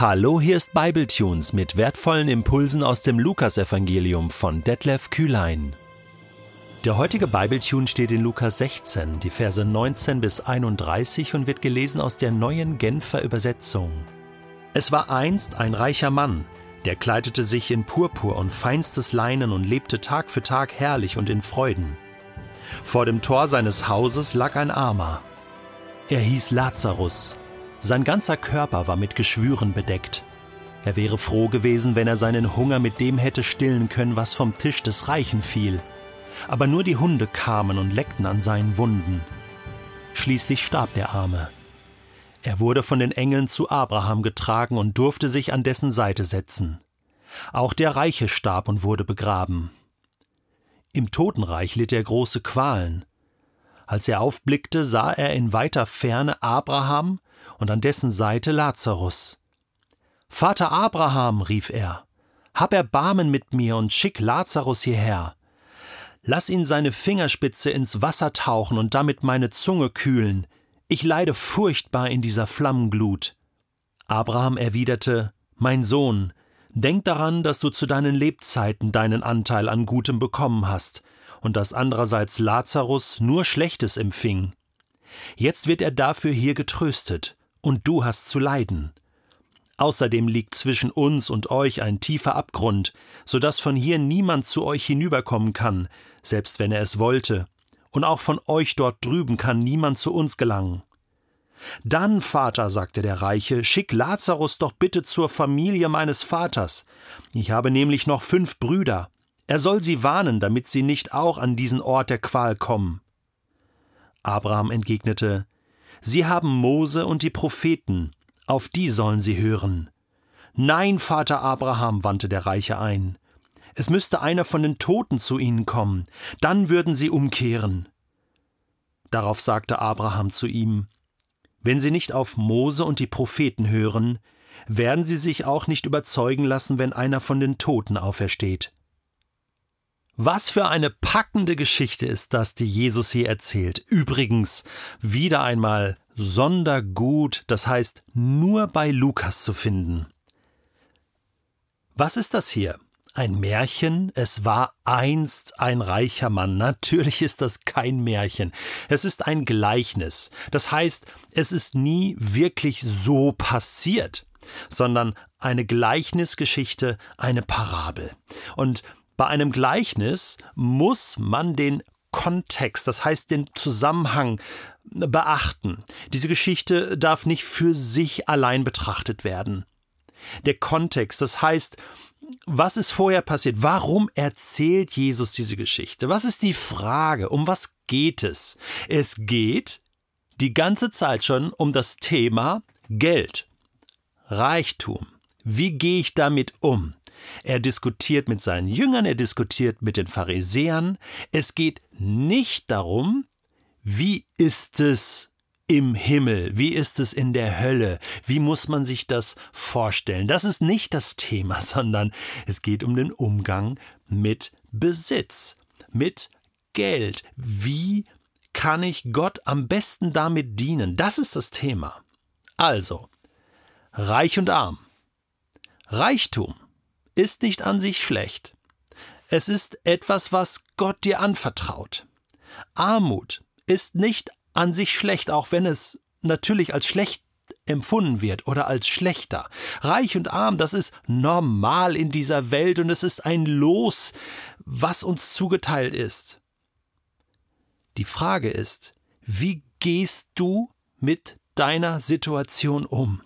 Hallo, hier ist Bibletunes mit wertvollen Impulsen aus dem Lukasevangelium von Detlef Kühlein. Der heutige Bibletune steht in Lukas 16, die Verse 19 bis 31 und wird gelesen aus der neuen Genfer Übersetzung. Es war einst ein reicher Mann, der kleidete sich in Purpur und feinstes Leinen und lebte Tag für Tag herrlich und in Freuden. Vor dem Tor seines Hauses lag ein Armer. Er hieß Lazarus sein ganzer Körper war mit Geschwüren bedeckt. Er wäre froh gewesen, wenn er seinen Hunger mit dem hätte stillen können, was vom Tisch des Reichen fiel. Aber nur die Hunde kamen und leckten an seinen Wunden. Schließlich starb der Arme. Er wurde von den Engeln zu Abraham getragen und durfte sich an dessen Seite setzen. Auch der Reiche starb und wurde begraben. Im Totenreich litt er große Qualen. Als er aufblickte, sah er in weiter Ferne Abraham und an dessen Seite Lazarus. Vater Abraham, rief er, hab Erbarmen mit mir und schick Lazarus hierher. Lass ihn seine Fingerspitze ins Wasser tauchen und damit meine Zunge kühlen. Ich leide furchtbar in dieser Flammenglut. Abraham erwiderte, Mein Sohn, denk daran, dass du zu deinen Lebzeiten deinen Anteil an Gutem bekommen hast und dass andererseits Lazarus nur Schlechtes empfing. Jetzt wird er dafür hier getröstet, und du hast zu leiden. Außerdem liegt zwischen uns und euch ein tiefer Abgrund, so dass von hier niemand zu euch hinüberkommen kann, selbst wenn er es wollte, und auch von euch dort drüben kann niemand zu uns gelangen. Dann, Vater, sagte der Reiche, schick Lazarus doch bitte zur Familie meines Vaters. Ich habe nämlich noch fünf Brüder. Er soll sie warnen, damit sie nicht auch an diesen Ort der Qual kommen. Abraham entgegnete, Sie haben Mose und die Propheten, auf die sollen sie hören. Nein, Vater Abraham, wandte der Reiche ein. Es müsste einer von den Toten zu ihnen kommen, dann würden sie umkehren. Darauf sagte Abraham zu ihm Wenn sie nicht auf Mose und die Propheten hören, werden sie sich auch nicht überzeugen lassen, wenn einer von den Toten aufersteht. Was für eine packende Geschichte ist das, die Jesus hier erzählt. Übrigens, wieder einmal Sondergut, das heißt nur bei Lukas zu finden. Was ist das hier? Ein Märchen? Es war einst ein reicher Mann. Natürlich ist das kein Märchen. Es ist ein Gleichnis. Das heißt, es ist nie wirklich so passiert, sondern eine Gleichnisgeschichte, eine Parabel. Und bei einem Gleichnis muss man den Kontext, das heißt den Zusammenhang beachten. Diese Geschichte darf nicht für sich allein betrachtet werden. Der Kontext, das heißt, was ist vorher passiert? Warum erzählt Jesus diese Geschichte? Was ist die Frage? Um was geht es? Es geht die ganze Zeit schon um das Thema Geld, Reichtum. Wie gehe ich damit um? Er diskutiert mit seinen Jüngern, er diskutiert mit den Pharisäern. Es geht nicht darum, wie ist es im Himmel, wie ist es in der Hölle, wie muss man sich das vorstellen. Das ist nicht das Thema, sondern es geht um den Umgang mit Besitz, mit Geld. Wie kann ich Gott am besten damit dienen? Das ist das Thema. Also, reich und arm. Reichtum ist nicht an sich schlecht. Es ist etwas, was Gott dir anvertraut. Armut ist nicht an sich schlecht, auch wenn es natürlich als schlecht empfunden wird oder als schlechter. Reich und arm, das ist normal in dieser Welt und es ist ein Los, was uns zugeteilt ist. Die Frage ist, wie gehst du mit deiner Situation um?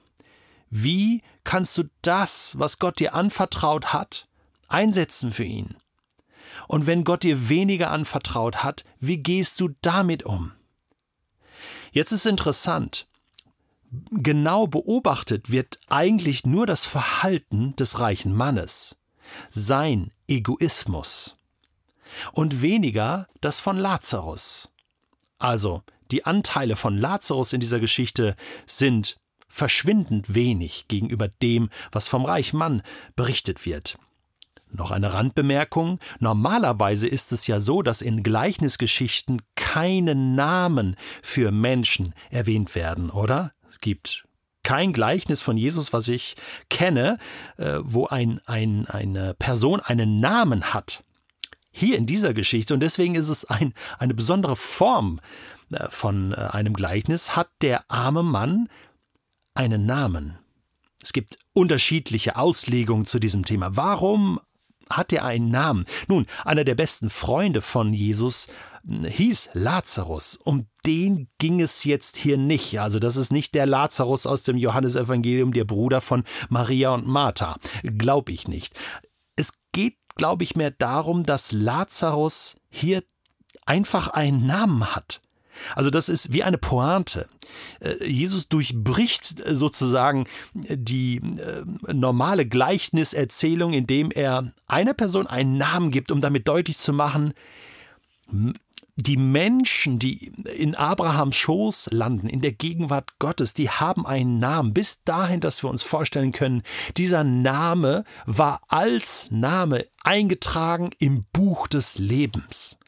Wie kannst du das, was Gott dir anvertraut hat, einsetzen für ihn? Und wenn Gott dir weniger anvertraut hat, wie gehst du damit um? Jetzt ist interessant. Genau beobachtet wird eigentlich nur das Verhalten des reichen Mannes, sein Egoismus und weniger das von Lazarus. Also, die Anteile von Lazarus in dieser Geschichte sind verschwindend wenig gegenüber dem, was vom Reichmann berichtet wird. Noch eine Randbemerkung. Normalerweise ist es ja so, dass in Gleichnisgeschichten keine Namen für Menschen erwähnt werden, oder? Es gibt kein Gleichnis von Jesus, was ich kenne, äh, wo ein, ein, eine Person einen Namen hat. Hier in dieser Geschichte, und deswegen ist es ein, eine besondere Form äh, von äh, einem Gleichnis, hat der arme Mann einen Namen. Es gibt unterschiedliche Auslegungen zu diesem Thema. Warum hat er einen Namen? Nun, einer der besten Freunde von Jesus hm, hieß Lazarus. Um den ging es jetzt hier nicht. Also das ist nicht der Lazarus aus dem Johannesevangelium, der Bruder von Maria und Martha. Glaub ich nicht. Es geht, glaube ich, mehr darum, dass Lazarus hier einfach einen Namen hat. Also das ist wie eine Pointe. Äh, Jesus durchbricht äh, sozusagen äh, die normale Gleichniserzählung, indem er einer Person einen Namen gibt, um damit deutlich zu machen, die Menschen, die in Abrahams Schoß landen, in der Gegenwart Gottes, die haben einen Namen. Bis dahin, dass wir uns vorstellen können, dieser Name war als Name eingetragen im Buch des Lebens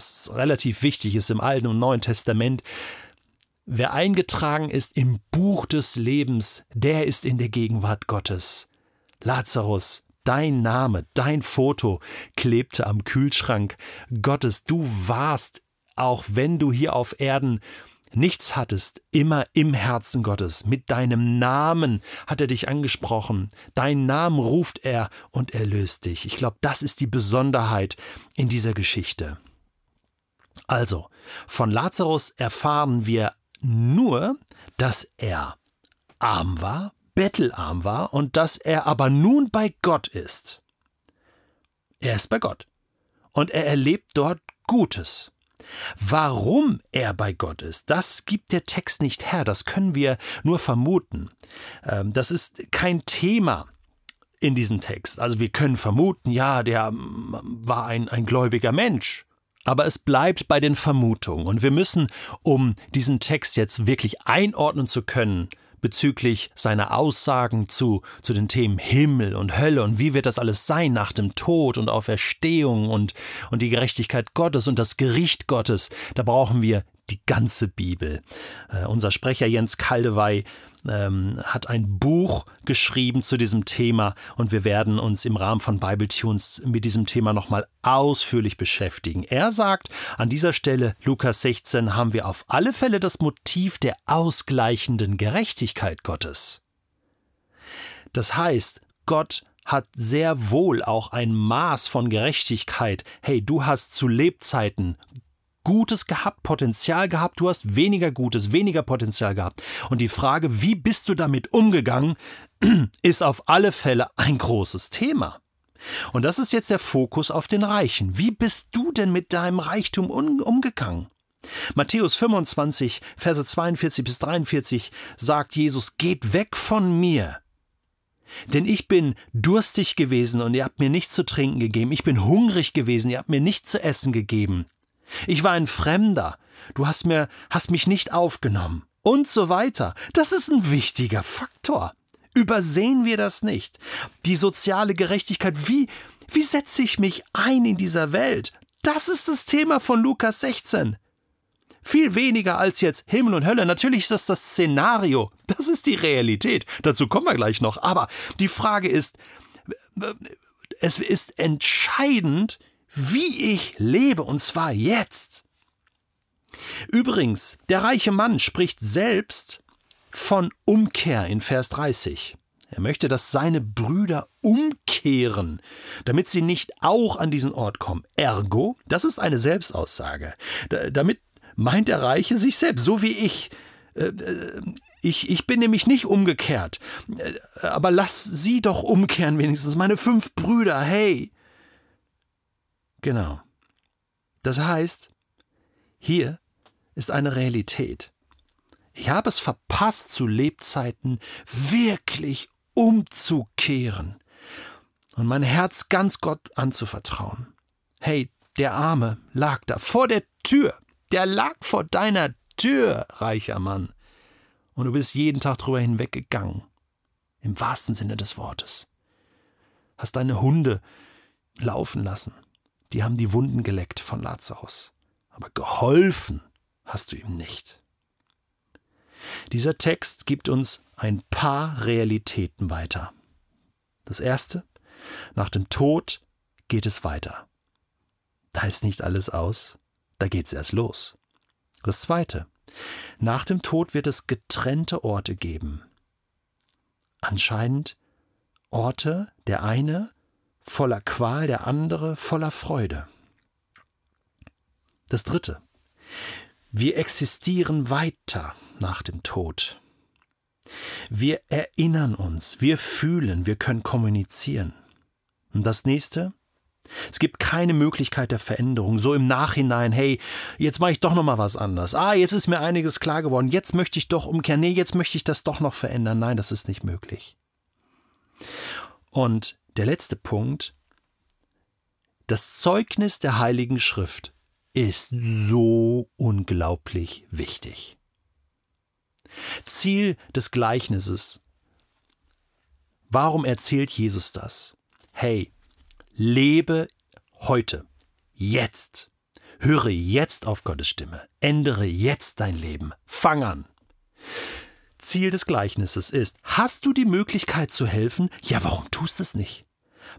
was relativ wichtig ist im Alten und Neuen Testament. Wer eingetragen ist im Buch des Lebens, der ist in der Gegenwart Gottes. Lazarus, dein Name, dein Foto klebte am Kühlschrank Gottes. Du warst, auch wenn du hier auf Erden nichts hattest, immer im Herzen Gottes. Mit deinem Namen hat er dich angesprochen. Deinen Namen ruft er und erlöst dich. Ich glaube, das ist die Besonderheit in dieser Geschichte. Also, von Lazarus erfahren wir nur, dass er arm war, bettelarm war und dass er aber nun bei Gott ist. Er ist bei Gott und er erlebt dort Gutes. Warum er bei Gott ist, das gibt der Text nicht her, das können wir nur vermuten. Ähm, das ist kein Thema in diesem Text. Also wir können vermuten, ja, der ähm, war ein, ein gläubiger Mensch. Aber es bleibt bei den Vermutungen. Und wir müssen, um diesen Text jetzt wirklich einordnen zu können, bezüglich seiner Aussagen zu, zu den Themen Himmel und Hölle und wie wird das alles sein nach dem Tod und Auferstehung und, und die Gerechtigkeit Gottes und das Gericht Gottes, da brauchen wir die ganze Bibel. Äh, unser Sprecher Jens Kaldewey ähm, hat ein Buch geschrieben zu diesem Thema und wir werden uns im Rahmen von Bible Tunes mit diesem Thema nochmal ausführlich beschäftigen. Er sagt, an dieser Stelle, Lukas 16, haben wir auf alle Fälle das Motiv der ausgleichenden Gerechtigkeit Gottes. Das heißt, Gott hat sehr wohl auch ein Maß von Gerechtigkeit. Hey, du hast zu Lebzeiten Gutes gehabt, Potenzial gehabt, du hast weniger Gutes, weniger Potenzial gehabt. Und die Frage, wie bist du damit umgegangen, ist auf alle Fälle ein großes Thema. Und das ist jetzt der Fokus auf den Reichen. Wie bist du denn mit deinem Reichtum umgegangen? Matthäus 25, Verse 42 bis 43 sagt Jesus, geht weg von mir. Denn ich bin durstig gewesen und ihr habt mir nichts zu trinken gegeben. Ich bin hungrig gewesen, ihr habt mir nichts zu essen gegeben. Ich war ein Fremder. Du hast mir, hast mich nicht aufgenommen. Und so weiter. Das ist ein wichtiger Faktor. Übersehen wir das nicht. Die soziale Gerechtigkeit, wie, wie setze ich mich ein in dieser Welt? Das ist das Thema von Lukas 16. Viel weniger als jetzt Himmel und Hölle. Natürlich ist das das Szenario. Das ist die Realität. Dazu kommen wir gleich noch. Aber die Frage ist, es ist entscheidend, wie ich lebe, und zwar jetzt. Übrigens, der reiche Mann spricht selbst von Umkehr in Vers 30. Er möchte, dass seine Brüder umkehren, damit sie nicht auch an diesen Ort kommen. Ergo, das ist eine Selbstaussage. damit meint der Reiche sich selbst, so wie ich. Äh, äh, ich, ich bin nämlich nicht umgekehrt. Äh, aber lass sie doch umkehren wenigstens, meine fünf Brüder, hey. Genau. Das heißt, hier ist eine Realität. Ich habe es verpasst, zu Lebzeiten wirklich umzukehren und mein Herz ganz Gott anzuvertrauen. Hey, der Arme lag da vor der Tür. Der lag vor deiner Tür, reicher Mann. Und du bist jeden Tag drüber hinweggegangen. Im wahrsten Sinne des Wortes. Hast deine Hunde laufen lassen die haben die Wunden geleckt von Lazarus. Aber geholfen hast du ihm nicht. Dieser Text gibt uns ein paar Realitäten weiter. Das erste, nach dem Tod geht es weiter. Da ist nicht alles aus, da geht es erst los. Das zweite, nach dem Tod wird es getrennte Orte geben. Anscheinend Orte, der eine voller Qual, der andere voller Freude. Das dritte, wir existieren weiter nach dem Tod. Wir erinnern uns, wir fühlen, wir können kommunizieren. Und das nächste, es gibt keine Möglichkeit der Veränderung, so im Nachhinein, hey, jetzt mache ich doch noch mal was anders. Ah, jetzt ist mir einiges klar geworden, jetzt möchte ich doch umkehren. Nee, jetzt möchte ich das doch noch verändern. Nein, das ist nicht möglich. Und der letzte Punkt, das Zeugnis der Heiligen Schrift ist so unglaublich wichtig. Ziel des Gleichnisses. Warum erzählt Jesus das? Hey, Lebe heute, jetzt. Höre jetzt auf Gottes Stimme. Ändere jetzt dein Leben. Fang an. Ziel des Gleichnisses ist, hast du die Möglichkeit zu helfen? Ja, warum tust du es nicht?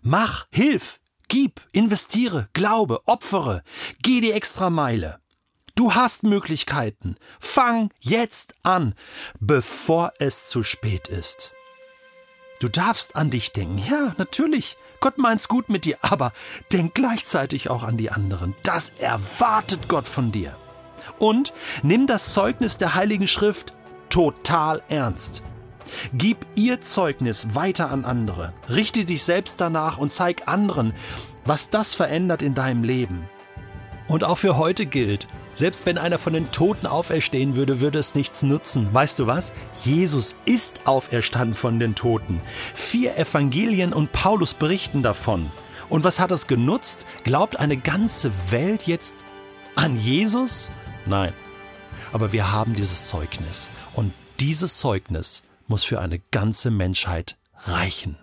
Mach, hilf, gib, investiere, glaube, opfere, geh die extra Meile. Du hast Möglichkeiten. Fang jetzt an, bevor es zu spät ist. Du darfst an dich denken. Ja, natürlich. Gott meint's gut mit dir, aber denk gleichzeitig auch an die anderen. Das erwartet Gott von dir. Und nimm das Zeugnis der Heiligen Schrift total ernst. Gib ihr Zeugnis weiter an andere. Richte dich selbst danach und zeig anderen, was das verändert in deinem Leben. Und auch für heute gilt, selbst wenn einer von den Toten auferstehen würde, würde es nichts nutzen. Weißt du was? Jesus ist auferstanden von den Toten. Vier Evangelien und Paulus berichten davon. Und was hat es genutzt? Glaubt eine ganze Welt jetzt an Jesus? Nein. Aber wir haben dieses Zeugnis. Und dieses Zeugnis muss für eine ganze Menschheit reichen.